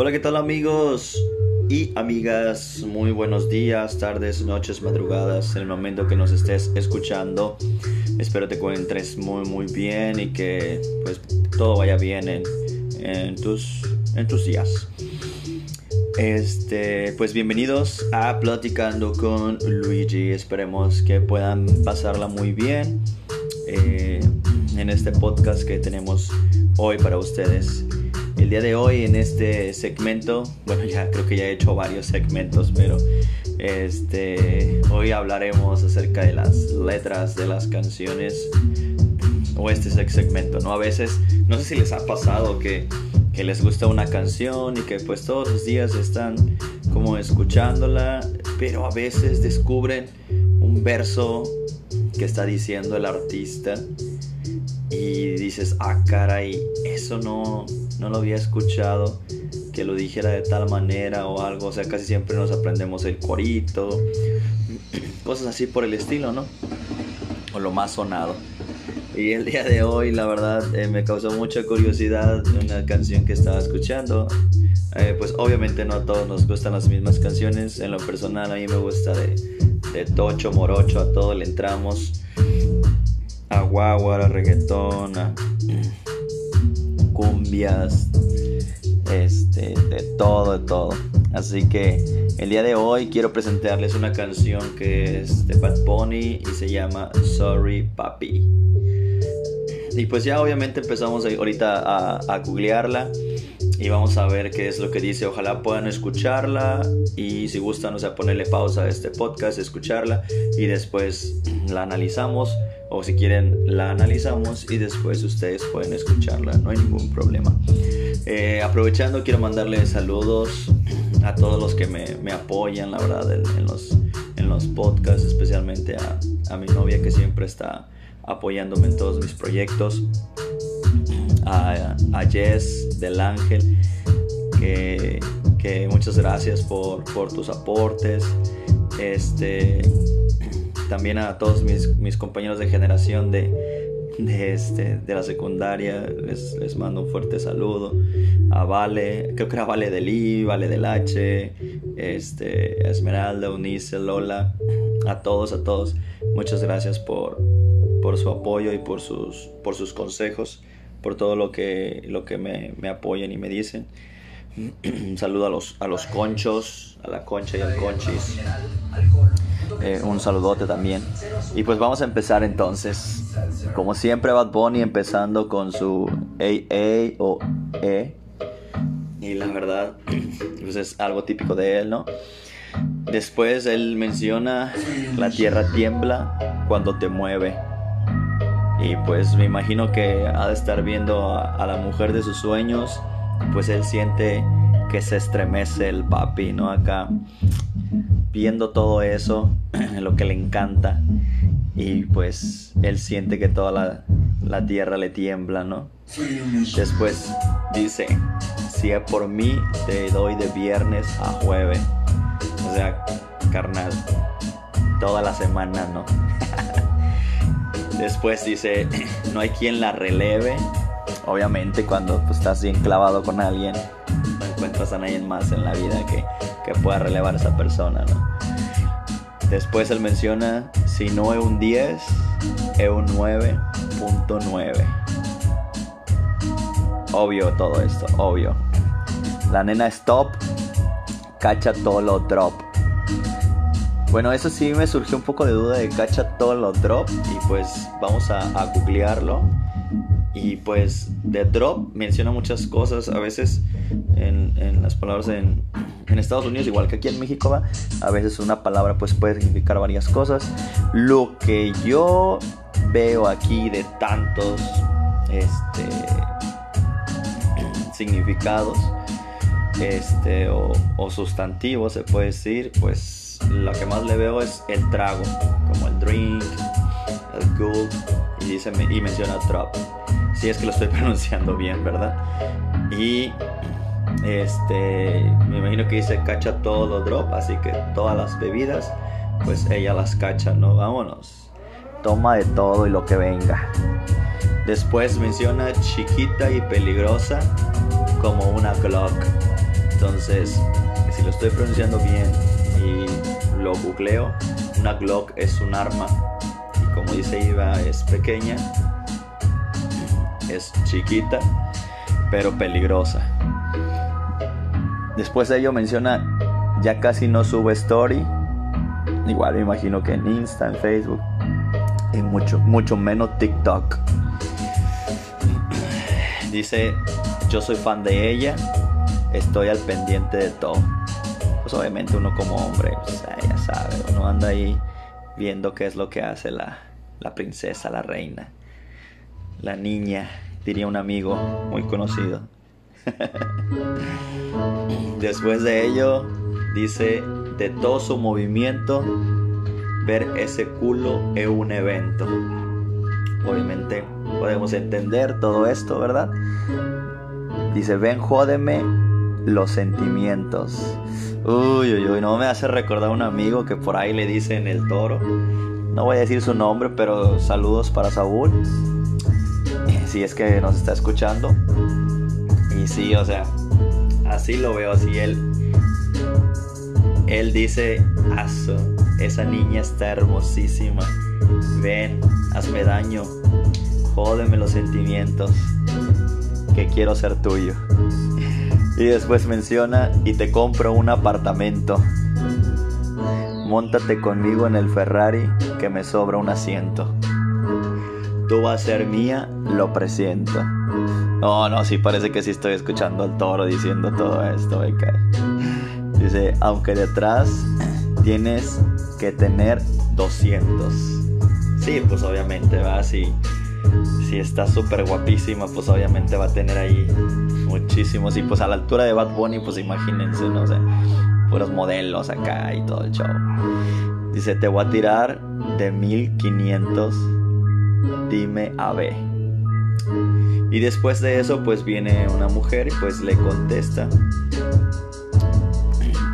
Hola, ¿qué tal amigos y amigas? Muy buenos días, tardes, noches, madrugadas, en el momento que nos estés escuchando. Espero te encuentres muy muy bien y que pues todo vaya bien en, tus, en días. Este, pues bienvenidos a Platicando con Luigi. Esperemos que puedan pasarla muy bien eh, en este podcast que tenemos hoy para ustedes. El día de hoy en este segmento, bueno ya creo que ya he hecho varios segmentos, pero este hoy hablaremos acerca de las letras de las canciones o este segmento, ¿no? A veces, no sé si les ha pasado que, que les gusta una canción y que pues todos los días están como escuchándola, pero a veces descubren un verso que está diciendo el artista y dices, ah, caray, eso no, no lo había escuchado, que lo dijera de tal manera o algo, o sea, casi siempre nos aprendemos el corito, cosas así por el estilo, ¿no? O lo más sonado. Y el día de hoy, la verdad, eh, me causó mucha curiosidad una canción que estaba escuchando. Eh, pues obviamente no a todos nos gustan las mismas canciones. En lo personal a mí me gusta de, de Tocho, Morocho, a todo le entramos. A guagua, a reggaetón, a cumbias, este, de todo, de todo. Así que el día de hoy quiero presentarles una canción que es de Bad Bunny y se llama Sorry Papi. Y pues ya obviamente empezamos ahorita a, a googlearla y vamos a ver qué es lo que dice. Ojalá puedan escucharla y si gustan, o sea, ponerle pausa a este podcast, escucharla y después la analizamos o si quieren la analizamos y después ustedes pueden escucharla, no hay ningún problema. Eh, aprovechando quiero mandarle saludos a todos los que me, me apoyan, la verdad, en, los, en los podcasts, especialmente a, a, mi novia que siempre está apoyándome en todos mis proyectos, a, Jess del Ángel, que, que muchas gracias por, por tus aportes. Este, también a todos mis, mis compañeros de generación de, de, este, de la secundaria, les, les, mando un fuerte saludo. A Vale, creo que era Vale del I, Vale del H, este, Esmeralda, Unice, Lola, a todos, a todos. Muchas gracias por, por su apoyo y por sus, por sus consejos, por todo lo que, lo que me, me apoyan y me dicen. Un saludo a los, a los conchos, a la concha y al conchis. Eh, un saludote también. Y pues vamos a empezar entonces. Como siempre, Bad Bunny empezando con su AA o E. Y la verdad, pues es algo típico de él, ¿no? Después él menciona la tierra tiembla cuando te mueve. Y pues me imagino que ha de estar viendo a, la mujer de sus sueños. Pues él siente que se estremece el papi, ¿no? Acá viendo todo eso, lo que le encanta, y pues él siente que toda la, tierra le tiembla, ¿no? Después dice, si es por mí, te doy de viernes a jueves. O sea, carnal, toda la semana, ¿no? Después dice, no hay quien la releve. Obviamente cuando pues, estás bien clavado con alguien, no encuentras a nadie más en la vida que, que pueda relevar a esa persona, ¿no? Después él menciona, si no es un 10, es un 9.9. Obvio todo esto, obvio. La nena stop, cacha todo lo drop. Bueno, eso sí me surgió un poco de duda de cacha todo lo drop y pues vamos a, a googlearlo. Y pues de drop menciona muchas cosas, a veces en, en las palabras en, en Estados Unidos, igual que aquí en México, ¿va? a veces una palabra pues puede significar varias cosas. Lo que yo veo aquí de tantos este, significados este, o, sustantivos, se puede decir, pues lo que más le veo es el trago, como el drink, el good, y, dice, y menciona drop. Si es que lo estoy pronunciando bien, ¿verdad? Y este, me imagino que dice cacha todo lo drop, así que todas las bebidas, pues ella las cacha, ¿no? Vámonos. Toma de todo y lo que venga. Después menciona chiquita y peligrosa como una Glock. Entonces, si lo estoy pronunciando bien lo googleo, una Glock es un arma y como dice Iva es pequeña, es chiquita, pero peligrosa. Después de ello menciona, ya casi no sube story, igual me imagino que en Insta, en Facebook, y mucho, mucho menos TikTok. Dice, yo soy fan de ella, estoy al pendiente de todo. Pues obviamente uno como hombre, pues, ya sabe, uno anda ahí viendo qué es lo que hace la, la princesa, la reina, la niña, diría un amigo muy conocido. Después de ello, dice, de todo su movimiento, ver ese culo es un evento. Obviamente podemos entender todo esto, ¿verdad? Dice, ven, jódeme los sentimientos. Uy, uy, uy, no me hace recordar a un amigo que por ahí le dicen el toro. No voy a decir su nombre, pero saludos para Saúl. Si es que nos está escuchando. Y sí, o sea, así lo veo, así él. Él dice, Aso, esa niña está hermosísima. Ven, hazme daño. Jódeme los sentimientos. Que quiero ser tuyo. Y después menciona, y te compro un apartamento. Móntate conmigo en el Ferrari que me sobra un asiento. Tú vas a ser mía, lo presiento. No, no, sí parece que sí estoy escuchando al toro diciendo todo esto, Dice, aunque detrás tienes que tener 200. Sí, pues obviamente va así. Si está súper guapísima, pues obviamente va a tener ahí muchísimos. Y pues a la altura de Bad Bunny, pues imagínense, no sé, puros modelos acá y todo el show. Dice, te voy a tirar de 1500, dime a ver. Y después de eso, pues viene una mujer y pues le contesta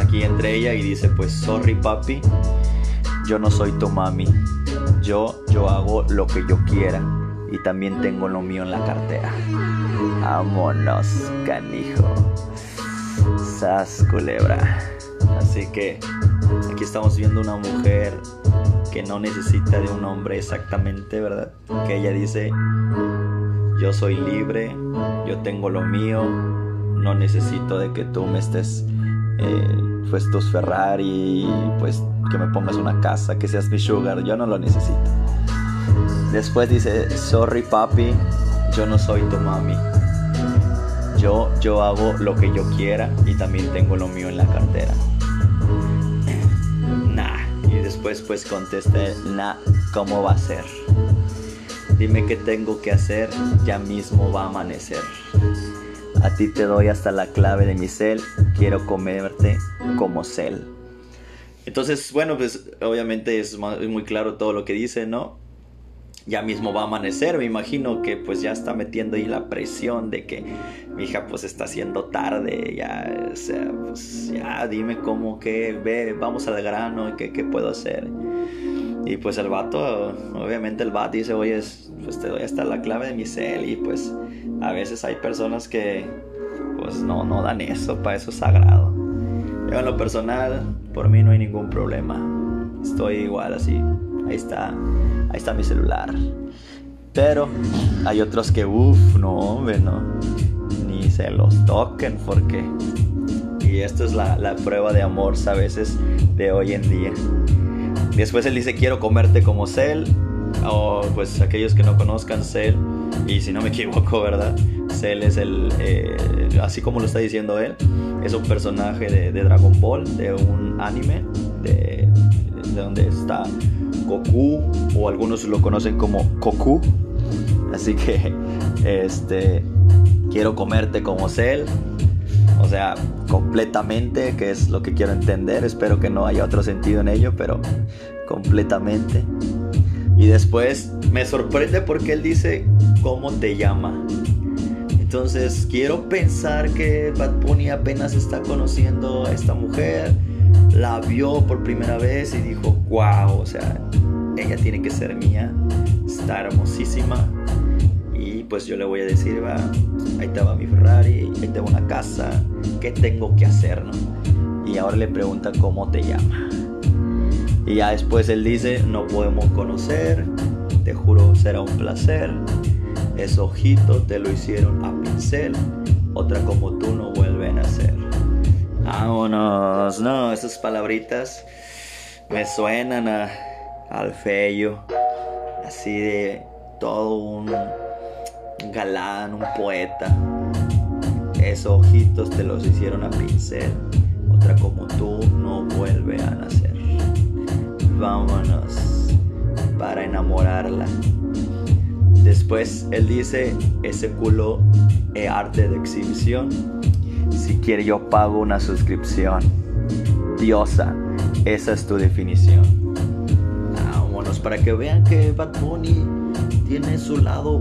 aquí entre ella y dice, pues sorry papi, yo no soy tu mami. Yo, yo hago lo que yo quiera y también tengo lo mío en la cartera. Vámonos, canijo. Sas culebra. Así que aquí estamos viendo una mujer que no necesita de un hombre exactamente, ¿verdad? Que ella dice, yo soy libre, yo tengo lo mío, no necesito de que tú me estés, eh, pues tus Ferrari, pues que me pongas una casa, que seas mi sugar, yo no lo necesito. Después dice, sorry papi, yo no soy tu mami. Yo, yo hago lo que yo quiera y también tengo lo mío en la cartera. Nah. Y después pues contesté, nah, ¿cómo va a ser? Dime qué tengo que hacer, ya mismo va a amanecer. A ti te doy hasta la clave de mi cel, quiero comerte como cel. Entonces, bueno, pues obviamente es muy claro todo lo que dice, ¿no? Ya mismo va a amanecer, me imagino que pues ya está metiendo ahí la presión de que mi hija pues está haciendo tarde, ya, o pues ya dime cómo que ve, vamos al grano, qué, qué puedo hacer. Y pues el vato, obviamente el vato dice, oye, pues te doy hasta la clave de mi cel y pues a veces hay personas que pues no, no dan eso, para eso es sagrado. Yo en lo personal, por mí no hay ningún problema. Estoy igual así, ahí está, ahí está mi celular. Pero hay otros que, uff, no, hombre, no, ni se los toquen porque... Y esto es la, la prueba de amor a veces de hoy en día. Después él dice, quiero comerte como Cell. O pues aquellos que no conozcan Cell, y si no me equivoco, ¿verdad? Cell es el, eh, así como lo está diciendo él, es un personaje de, de Dragon Ball, de un anime, de, de donde está Goku o algunos lo conocen como Goku. Así que este quiero comerte como Cell. O sea, completamente, que es lo que quiero entender. Espero que no haya otro sentido en ello, pero completamente. Y después me sorprende porque él dice, ¿cómo te llama? Entonces quiero pensar que Bad apenas está conociendo a esta mujer la vio por primera vez y dijo, wow, o sea, ella tiene que ser mía, está hermosísima. Y pues yo le voy a decir, va, ahí te mi Ferrari, ahí te una casa, ¿qué tengo que hacer? ¿no? Y ahora le pregunta cómo te llama. Y ya después él dice, no podemos conocer, te juro será un placer. Ese ojito te lo hicieron a pincel, otra como tú no vuelven a ser. Vámonos, no, esas palabritas me suenan a, al feo, así de todo un galán, un poeta. Esos ojitos te los hicieron a pincel, otra como tú no vuelve a nacer. Vámonos para enamorarla. Después él dice, ese culo es arte de exhibición. Si quiere yo pago una suscripción. Diosa, esa es tu definición. Vámonos para que vean que Bad Bunny tiene su lado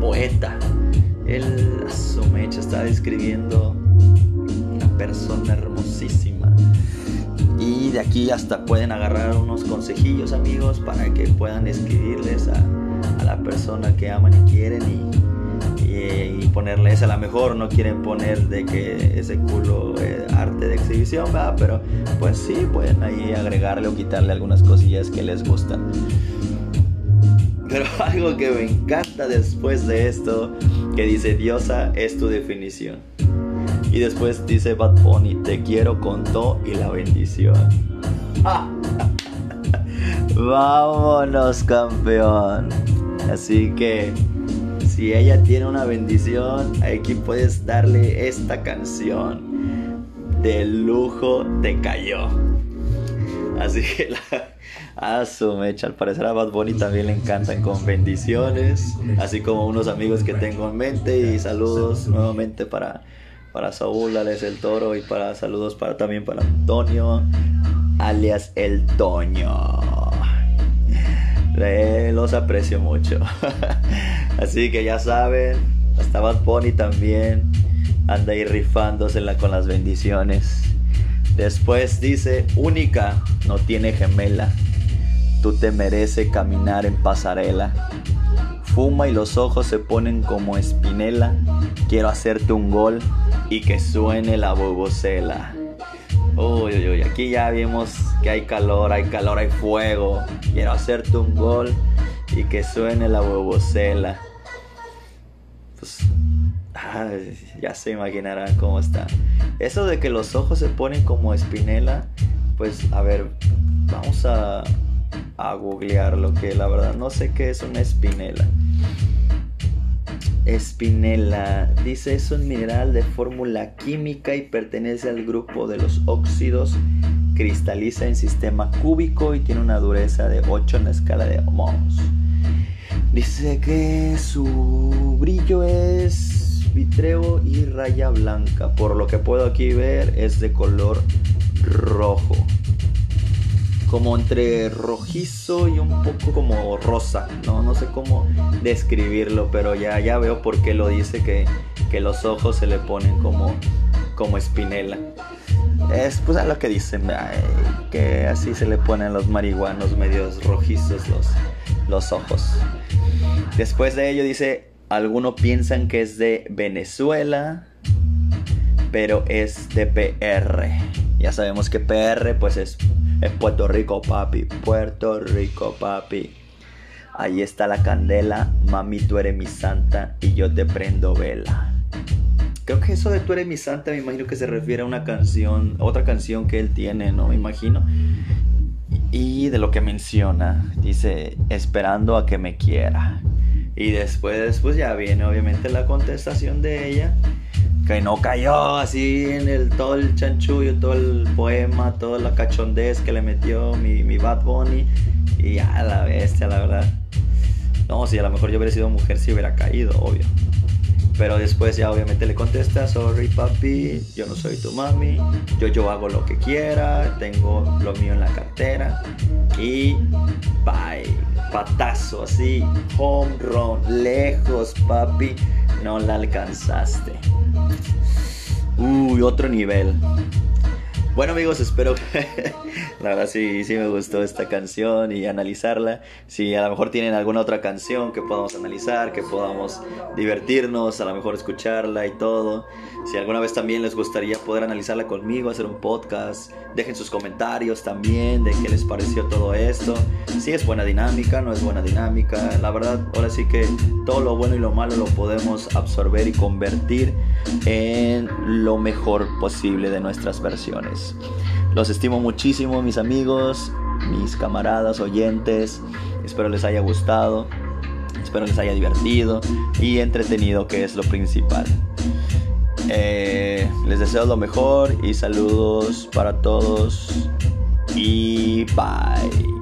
poeta. Él a su mecha está describiendo una persona hermosísima. Y de aquí hasta pueden agarrar unos consejillos amigos para que puedan escribirles a, la persona que aman y quieren y, y, ponerles a la mejor no quieren poner de que ese culo es arte de exhibición, pero pues sí, pueden ahí agregarle o quitarle algunas cosillas que les gustan. Pero algo que me encanta después de esto, que dice Diosa es tu definición. Y después dice Bad Bunny, te quiero con todo y la bendición. Vámonos campeón. Así que si ella tiene una bendición, aquí puedes darle esta canción. De lujo te cayó. Así que la, a su mecha, al parecer a Bad Bunny también le encantan con bendiciones, así como unos amigos que tengo en mente y saludos nuevamente para, para Saúl, alias El Toro y para saludos para, también para Antonio, alias El Toño. Los aprecio mucho. así que ya saben, hasta Bad Bunny también anda ahí rifándose con las bendiciones. Después dice, única, no tiene gemela. Tú te mereces caminar en pasarela. Fuma y los ojos se ponen como espinela. Quiero hacerte un gol y que suene la bobocela. Uy, uy, uy, aquí ya vimos que hay calor, hay calor, hay fuego. Quiero hacerte un gol y que suene la bobocela. Pues, ya se imaginarán cómo está. Eso de que los ojos se ponen como espinela, pues a ver, vamos a a googlear lo que la verdad no sé qué es una espinela. Espinela, dice es un mineral de fórmula química y pertenece al grupo de los óxidos. Cristaliza en sistema cúbico y tiene una dureza de 8 en la escala de ohms. Dice que su brillo es vitreo y raya blanca. Por lo que puedo aquí ver es de color rojo como entre rojizo y un poco como rosa. No, no sé cómo describirlo, pero ya, ya veo por qué lo dice que, que los ojos se le ponen como, como espinela. Es pues a lo que dicen, que así se le ponen los marihuanos medios rojizos los, los ojos. Después de ello dice, algunos piensan que es de Venezuela, pero es de PR. Ya sabemos que PR pues es es Puerto Rico, papi. Puerto Rico, papi. Ahí está la candela. Mami, tú eres mi santa y yo te prendo vela. Creo que eso de tú eres mi santa me imagino que se refiere a una canción, otra canción que él tiene, ¿no? Me imagino. Y de lo que menciona, dice, esperando a que me quiera. Y después, después ya viene obviamente la contestación de ella que no cayó así en el todo el chanchullo, todo el poema, toda la cachondez que le metió mi, mi Bad Bunny. Y a la bestia, la verdad. No, si a lo mejor yo hubiera sido mujer, si hubiera caído, obvio. Pero después ya obviamente le contesta, sorry papi, yo no soy tu mami, yo, yo hago lo que quiera, tengo lo mío en la cartera. Y bye, patazo así, home run, lejos papi, no la alcanzaste. Uy, otro nivel. Bueno amigos, espero que la verdad sí, sí me gustó esta canción y analizarla. Si a lo mejor tienen alguna otra canción que podamos analizar, que podamos divertirnos, a lo mejor escucharla y todo. Si alguna vez también les gustaría poder analizarla conmigo, hacer un podcast, dejen sus comentarios también de qué les pareció todo esto. Si es buena dinámica, no es buena dinámica. La verdad, ahora sí que todo lo bueno y lo malo lo podemos absorber y convertir en lo mejor posible de nuestras versiones. Los estimo muchísimo, mis amigos, mis camaradas, oyentes. Espero les haya gustado. Espero les haya divertido y entretenido, que es lo principal. Eh, les deseo lo mejor y saludos para todos. Y bye.